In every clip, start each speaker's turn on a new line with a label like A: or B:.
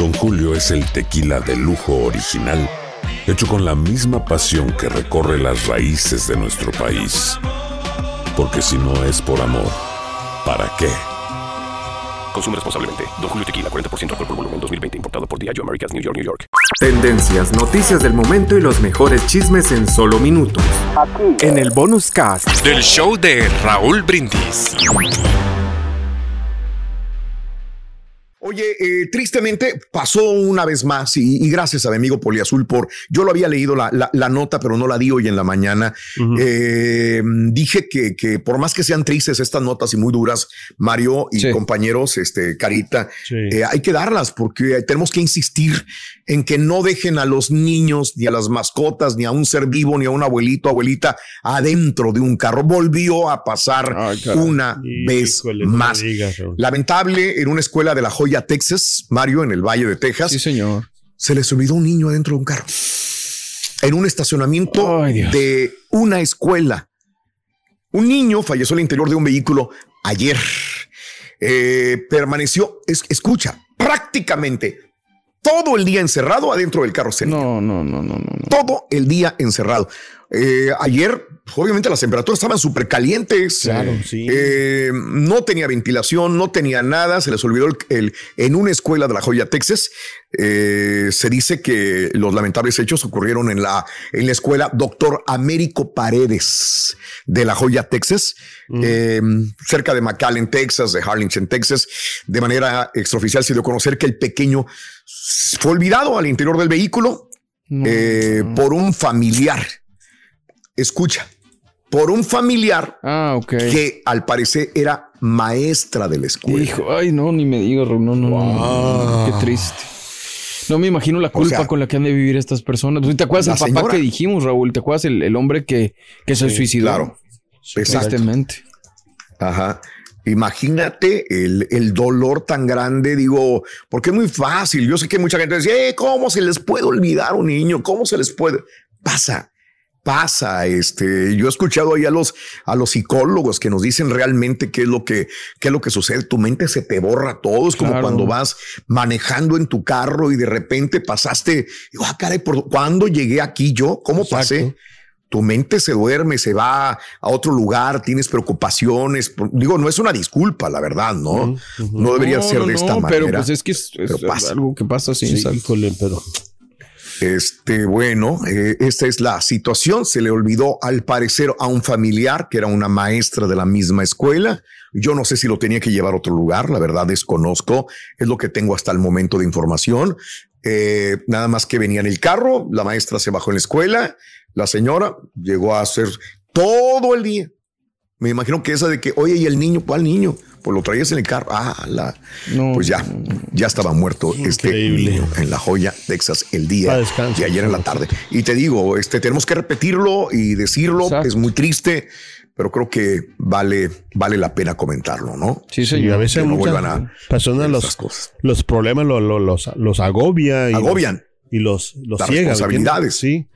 A: Don Julio es el tequila de lujo original, hecho con la misma pasión que recorre las raíces de nuestro país. Porque si no es por amor, ¿para qué?
B: Consume responsablemente. Don Julio Tequila, 40% alcohol por volumen, 2020. Importado por Diageo Americas, New York, New York.
C: Tendencias, noticias del momento y los mejores chismes en solo minutos. En el bonus cast del show de Raúl Brindis.
D: Oye, eh, tristemente pasó una vez más y, y gracias a mi amigo Poliazul por, yo lo había leído la, la- la nota, pero no la di hoy en la mañana. Eh, dije que, que por más que sean tristes estas notas y muy duras, Mario y
E: Sí.
D: compañeros, este, Carita,
E: Sí.
D: eh, hay que darlas porque tenemos que insistir en que no dejen a los niños, ni a las mascotas, ni a un ser vivo, ni a un abuelito, abuelita, adentro de un carro. Volvió a pasar
E: Ay,
D: una vez
E: no
D: más.
E: digas.
D: Lamentable, en una escuela de La Joya, Texas, Mario, en el Valle de Texas.
E: Sí, señor.
D: Se les olvidó un niño adentro de un carro. En un estacionamiento de una escuela. Un niño falleció al interior de un vehículo ayer. Eh, permaneció, es- escucha, prácticamente todo el día encerrado adentro del carro.
E: no, no, no, no. no.
D: Todo el día encerrado. Eh, ayer, obviamente, las temperaturas estaban súper calientes.
E: Claro, sí.
D: Eh, no tenía ventilación, no tenía nada. Se les olvidó el, el- en una escuela de La Joya, Texas. eh, se dice que los lamentables hechos ocurrieron en la, en la escuela Doctor Américo Paredes de La Joya, Texas, eh, cerca de McAllen, Texas, de Harlingen, Texas. De manera extraoficial se dio a conocer que el pequeño fue olvidado al interior del vehículo
E: No,
D: eh,
E: no.
D: por un familiar. Escucha, por un familiar
E: Ah,
D: que al parecer era maestra de la escuela.
E: Hijo, ay, no, ni me digas, Raúl. No, no, no, no, no. Qué triste. No me imagino la culpa
D: sea,
E: con la que han de vivir estas personas. ¿Te acuerdas el papá
D: señora.
E: que dijimos, Raúl? ¿Te acuerdas el, el hombre que, que se suicidó?
D: claro. Exacto.
E: Tristemente.
D: Ajá. Imagínate el, el dolor tan grande, digo, porque es muy fácil. Yo sé que mucha gente dice, "Eh, ¿cómo se les puede olvidar a un niño? ¿Cómo se les puede? Pasa, pasa. Este, yo he escuchado ahí a los, a los psicólogos que nos dicen realmente qué es lo que, qué es lo que sucede. Tu mente se te borra todo. Es como
E: Claro.
D: cuando vas manejando en tu carro y de repente pasaste, digo, ah, caray, ¿por cuándo llegué aquí yo? ¿Cómo pasé? Tu mente se duerme, se va a otro lugar, tienes preocupaciones. Digo, no es una disculpa, la verdad, ¿no? No debería
E: No,
D: ser
E: no,
D: de esta
E: no,
D: manera.
E: Pero pues es que es, es
D: pero pasa.
E: algo que pasa así.
F: Sí, híjole, pero
D: Este, bueno, eh, esta es la situación. Se le olvidó al parecer a un familiar que era una maestra de la misma escuela. Yo no sé si lo tenía que llevar a otro lugar, la verdad desconozco. Es lo que tengo hasta el momento de información. Eh, nada más que venía en el carro, la maestra se bajó en la escuela, la señora llegó a hacer todo el día. Me imagino que esa de que, oye, ¿y el niño? ¿Cuál niño? Pues lo traías en el carro. Ah, la,
E: No,
D: pues ya, ya estaba muerto este
F: Increíble.
D: niño en La Joya, Texas, el día de ayer en la tarde. Y te digo, este, tenemos que repetirlo y decirlo,
E: Exacto.
D: es muy triste, pero creo que vale, vale la pena comentarlo, ¿no?
E: Sí,
F: sí,
E: señor.
F: a veces
D: no
F: muchas
D: vuelvan a
F: personas los,
D: cosas.
F: los problemas lo- lo- los, los agobia y
D: Agobian.
F: y los, los
D: Las
F: ciega. ¿me
D: responsabilidades.
F: Sí,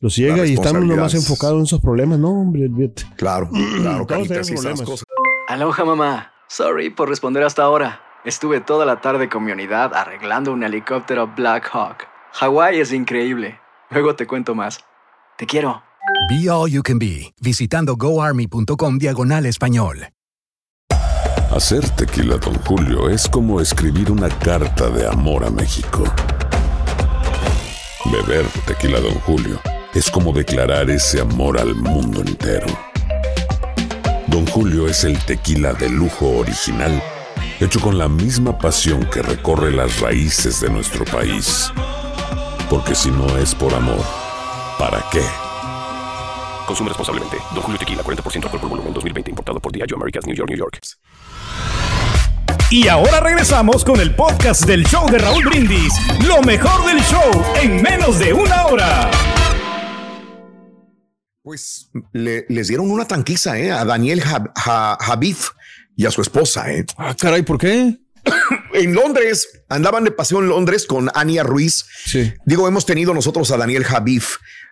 F: los ciega y estamos nomás
D: responsabilidades.
F: enfocados en esos problemas. No, hombre.
D: Claro, claro,
F: Todos
D: Carita,
F: tenemos
D: sí, esas
F: problemas.
D: cosas.
G: Aloha mamá. Sorry por responder hasta ahora. Estuve toda la tarde con mi unidad arreglando un helicóptero Black Hawk. Hawái es increíble. Luego te cuento más. Te quiero.
H: Be All You Can Be, visitando goarmy.com diagonal español.
A: Hacer tequila, Don Julio, es como escribir una carta de amor a México. Beber tequila, Don Julio, es como declarar ese amor al mundo entero. Don Julio es el tequila de lujo original, hecho con la misma pasión que recorre las raíces de nuestro país. Porque si no es por amor, ¿para qué?
B: Consume responsablemente. Don Julio Tequila, 40% alcohol por volumen, 2020. Importado por Diageo Americas, New York, New York.
I: Y ahora regresamos con el podcast del show de Raúl Brindis. Lo mejor del show en menos de una hora.
D: Pues le- les dieron una tranquiza eh, a Daniel Hab- Ha- Habib y a su esposa. Eh.
E: Ah, caray, ¿por qué?
D: En Londres, andaban de paseo en Londres con Ania Ruiz.
E: Sí.
D: Digo, hemos tenido nosotros a Daniel Habib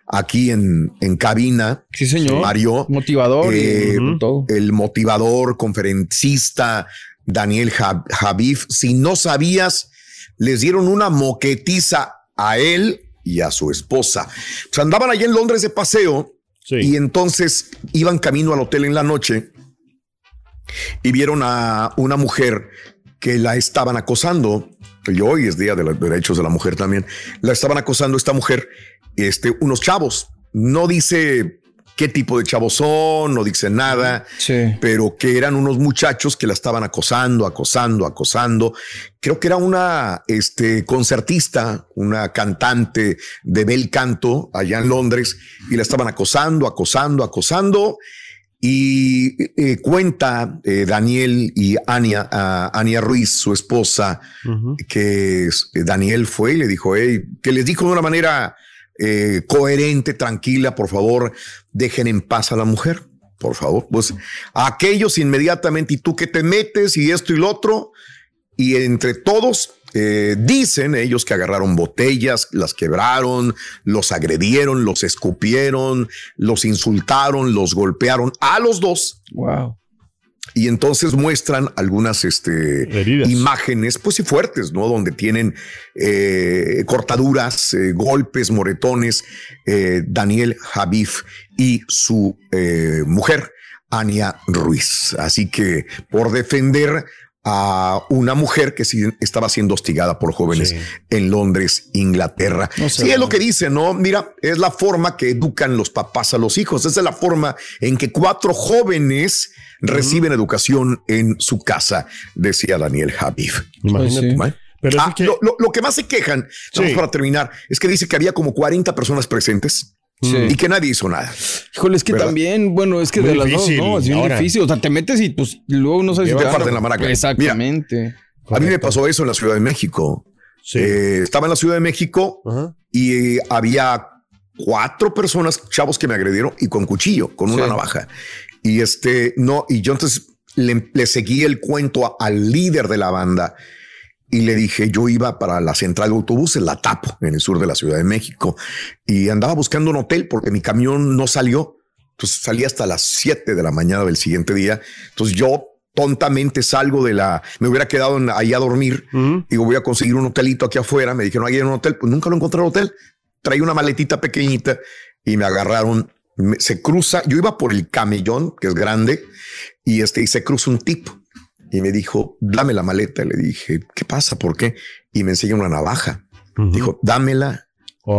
D: aquí en, en cabina.
E: Sí, señor.
D: Mario.
E: Motivador y
D: Eh,
E: todo.
D: el motivador, conferencista, Daniel Hab- Habib. Si no sabías, les dieron una moquetiza a él y a su esposa. Pues andaban allá en Londres de paseo y entonces iban camino al hotel en la noche y vieron a una mujer que la estaban acosando. Y hoy es Día de los Derechos de la Mujer también. La estaban acosando esta mujer, este, unos chavos. No dice qué tipo de chavos son, no dice nada, pero que eran unos muchachos que la estaban acosando, acosando, acosando. Creo que era una este, concertista, una cantante de bel canto allá en Londres y la estaban acosando, acosando, acosando. Y eh, cuenta eh, Daniel y Ania, Ania Ruiz, su esposa, que eh, Daniel fue y le dijo, "Hey", que les dijo de una manera eh, coherente, tranquila, por favor, dejen en paz a la mujer, por favor. Pues aquellos inmediatamente, y tú que te metes y esto y lo otro, y entre todos eh, dicen ellos que agarraron botellas, las quebraron, los agredieron, los escupieron, los insultaron, los golpearon a los dos.
E: Wow.
D: Y entonces muestran algunas este, imágenes, pues sí, fuertes, ¿no? Donde tienen eh, cortaduras, eh, golpes, moretones, eh, Daniel Javif y su eh, mujer, Ania Ruiz. Así que por defender a una mujer que sí estaba siendo hostigada por jóvenes en Londres, Inglaterra.
E: No sé,
D: sí, es lo que dice, ¿no? Mira, es la forma que educan los papás a los hijos. Esa es la forma en que cuatro jóvenes reciben educación en su casa, decía Daniel Habib.
F: Imagínate.
D: ¿Eh?
F: Pero
D: Ah, lo, lo- lo que más se quejan, vamos
F: Sí.
D: para terminar, es que dice que había como 40 personas presentes
E: Sí.
D: y que nadie hizo nada.
E: Híjole, es que
D: ¿Verdad?
E: también, bueno, es que
D: Muy
E: de las
D: difícil
E: dos, no, es bien
D: ahora.
E: difícil. O sea, te metes y pues luego no sabes
D: Lleva
E: te-
D: parte en la maraca.
E: Exactamente.
D: A mí me pasó eso en la Ciudad de México. Eh, estaba en la Ciudad de México y eh, había cuatro personas, chavos que me agredieron y con cuchillo, con una
E: Sí.
D: navaja. Y este, no, y yo entonces le, le seguí el cuento a- al líder de la banda y le dije, yo iba para la central de autobuses, la tapo en el sur de la Ciudad de México y andaba buscando un hotel porque mi camión no salió. Entonces salí hasta las 7 de la mañana del siguiente día. Entonces yo tontamente salgo de la, me hubiera quedado en- ahí a dormir. Digo, voy a conseguir un hotelito aquí afuera. Me dijeron, ahí hay un hotel. Pues nunca lo encontré el hotel. Traí una maletita pequeñita y me agarraron. Me- se cruza, yo iba por el camellón, que es grande, y este, y se cruza un tipo y me dijo, dame la maleta. Le dije, ¿qué pasa? ¿Por qué? Y me enseña una navaja. Dijo, dámela.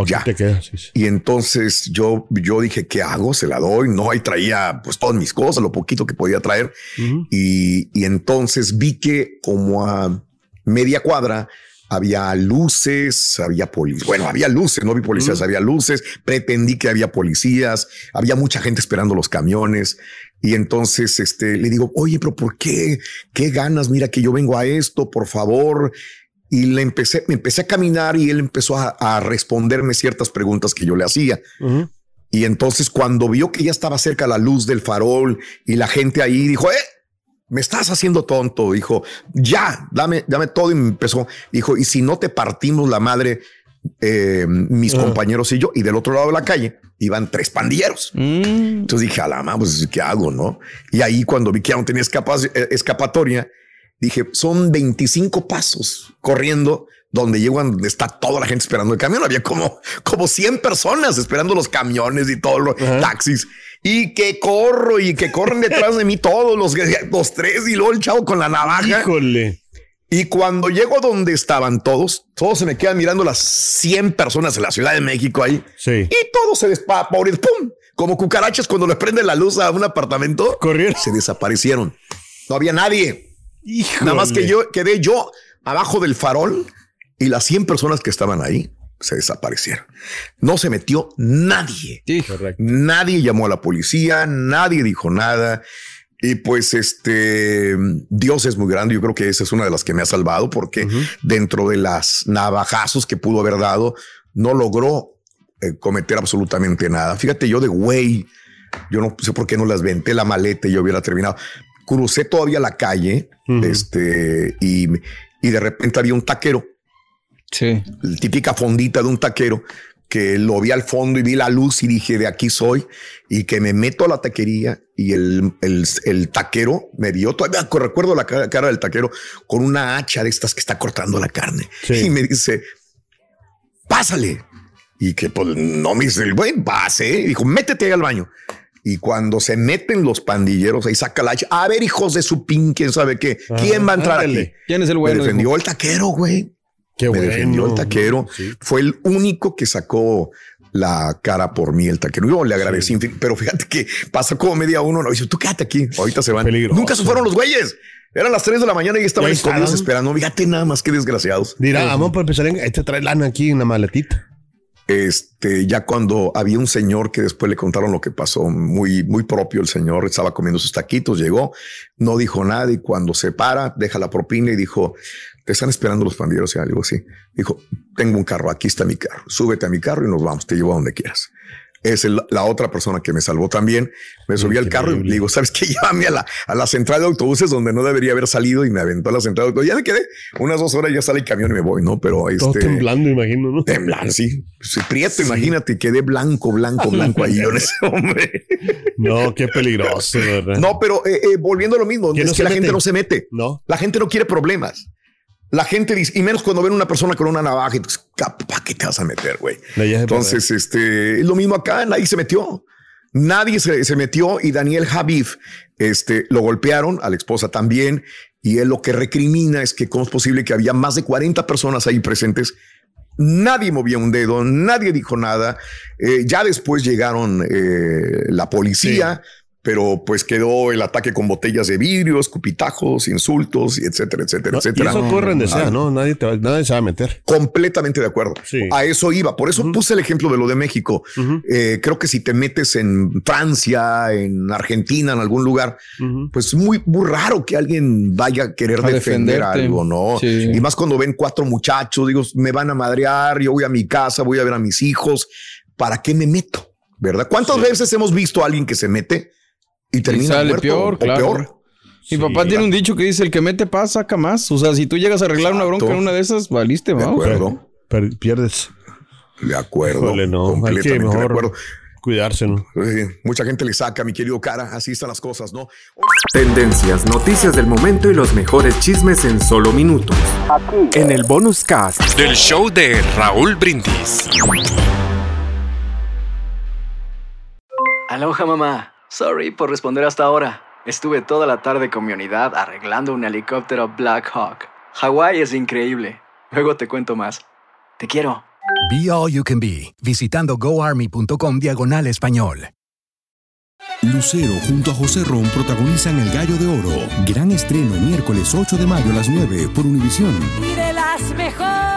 D: ya.
F: te quedas. sí, sí.
D: Y entonces yo, yo dije, ¿qué hago? Se la doy. No, y traía pues todas mis cosas, lo poquito que podía traer. y, y entonces vi que como a media cuadra había luces, había policías. Bueno, había luces, no vi policías, había luces. Pretendí que había policías, había mucha gente esperando los camiones. Y entonces este, le digo, oye, pero ¿por qué? ¿Qué ganas? Mira que yo vengo a esto, por favor. Y le empecé, me empecé a caminar y él empezó a, a responderme ciertas preguntas que yo le hacía. Y entonces cuando vio que ya estaba cerca la luz del farol y la gente ahí dijo, eh, me estás haciendo tonto. Dijo, ya, dame, dame todo. Y me empezó, dijo, y si no te partimos la madre, eh, mis
F: Ah.
D: compañeros y yo, y del otro lado de la calle iban tres pandilleros. Entonces dije, a la mamá, pues, ¿qué hago? No? Y ahí cuando vi que ya no tenía eh, escapatoria, dije, son 25 pasos corriendo donde donde está toda la gente esperando el camión. Había como, como 100 personas esperando los camiones y todos los taxis. Y que corro y que corren detrás de mí todos los, los tres y luego el chavo con la navaja.
F: Híjole.
D: Y cuando llego donde estaban todos, todos se me quedan mirando las 100 personas en la Ciudad de México ahí.
F: Sí.
D: Y todos se despavorizaron. ¡Pum! Como cucarachas cuando le prende la luz a un apartamento.
F: Corrieron.
D: Se desaparecieron. No había nadie. Nada más que yo quedé yo abajo del farol y las 100 personas que estaban ahí se desaparecieron. No se metió nadie. Nadie llamó a la policía, nadie dijo nada. Y pues este Dios es muy grande. Yo creo que esa es una de las que me ha salvado porque dentro de las navajazos que pudo haber dado, no logró eh, cometer absolutamente nada. Fíjate, yo de güey, yo no sé por qué no las venté la maleta y yo hubiera terminado. Crucé todavía la calle este, y, y de repente había un taquero.
E: Sí.
D: La típica fondita de un taquero que lo vi al fondo y vi la luz y dije, de aquí soy, y que me meto a la taquería y el, el, el taquero me vio, todavía recuerdo la cara, cara, del taquero con una hacha de estas que está cortando la carne sí. y me dice, pásale. Y que pues no me dice el buen pase, dijo, métete ahí al baño. Y cuando se meten los pandilleros, ahí saca la hacha. A ver, hijos de su pin, quién sabe qué. ¿Quién va a entrar
E: ándale.
D: aquí?
E: ¿Quién es el bueno?
D: Me defendió
E: hijo?
D: el taquero, güey.
F: Qué
D: me
F: bueno.
D: defendió el taquero.
F: Sí.
D: Fue el único que sacó la cara por mí, el taquero. Yo le agradecí, pero fíjate que pasó como media uno. No, dice, tú quédate aquí. Ahorita se van.
F: Peligroso.
D: Nunca se fueron los güeyes. Eran las 3 de la mañana y estaban escondidos esperando. Fíjate nada más que desgraciados.
F: Dirá, vamos a empezar en. Este trae lana aquí en la maletita.
D: Este, ya cuando había un señor que después le contaron lo que pasó, muy, muy propio el señor, estaba comiendo sus taquitos, llegó, no dijo nada y cuando se para, deja la propina y dijo, te están esperando los pandilleros y algo así. Dijo, tengo un carro, aquí está mi carro, súbete a mi carro y nos vamos, te llevo a donde quieras. Es el- la otra persona que me salvó también. Me subí al carro y le digo, ¿sabes qué? Llévame a la, a la central de autobuses donde no debería haber salido y me aventó a la central de autobuses. Ya me quedé unas dos horas, ya sale el camión y me voy, ¿no? Pero
F: Todo
D: este...
F: temblando, imagino, ¿no?
D: Temblando, sí. Soy prieto, imagínate, quedé blanco, blanco, blanco ahí yo en ese hombre.
F: No, qué peligroso, ¿verdad?
D: No, pero eh, eh, volviendo a lo mismo,
F: ¿Que
D: es
F: no
D: que la
F: mete?
D: gente no se mete.
F: No.
D: La gente no quiere problemas. La gente dice, y menos cuando ven una persona con una navaja, ¿para qué te vas a meter, güey? Entonces, este, es lo mismo acá, nadie se metió. Nadie se, se metió y Daniel Javif, este, lo golpearon, a la esposa también, y él lo que recrimina es que cómo es posible que había más de 40 personas ahí presentes. Nadie movía un dedo, nadie dijo nada. Eh, ya después llegaron eh, la policía, pero pues quedó el ataque con botellas de vidrio, escupitajos, insultos, etcétera, etcétera,
F: No, y
D: etcétera.
F: eso donde sea,
D: Ah,
F: ¿no? Nadie, te va, nadie se va a meter.
D: Completamente de acuerdo.
F: Sí.
D: A eso iba. Por eso puse el ejemplo de lo de México. Eh, creo que si te metes en Francia, en Argentina, en algún lugar, pues muy, muy raro que alguien vaya a querer
E: A
D: defender algo, ¿no?
E: Sí.
D: Y más cuando ven cuatro muchachos, digo, me van a madrear, yo voy a mi casa, voy a ver a mis hijos. ¿Para qué me meto? ¿Verdad? ¿Cuántas veces hemos visto a alguien que se mete y termina
E: sale
D: muerto
E: peor,
D: o
E: claro.
D: peor?
E: Mi papá tiene un dicho que dice: el que mete paz saca más. O sea, si tú llegas a arreglar una bronca en una de esas, valiste,
D: De
E: vamos.
D: acuerdo.
F: Per- pierdes.
D: De acuerdo.
F: Híjole, no. Hay que
D: Completamente de
F: mejor
D: acuerdo.
F: cuidarse, ¿no?
D: Eh, mucha gente le saca, mi querido cara. Así están las cosas, ¿no?
C: Tendencias, noticias del momento y los mejores chismes en solo minutos. En el bonus cast del show de Raúl Brindis.
G: Aloha mamá. Sorry por responder hasta ahora. Estuve toda la tarde con mi unidad arreglando un helicóptero Black Hawk. Hawái es increíble. Luego te cuento más. Te quiero.
H: Be All You Can Be, visitando goarmy.com diagonal español.
J: Lucero junto a José Ron protagonizan El Gallo de Oro. Gran estreno miércoles 8 de mayo a las 9 por Univisión.
K: y de las mejores.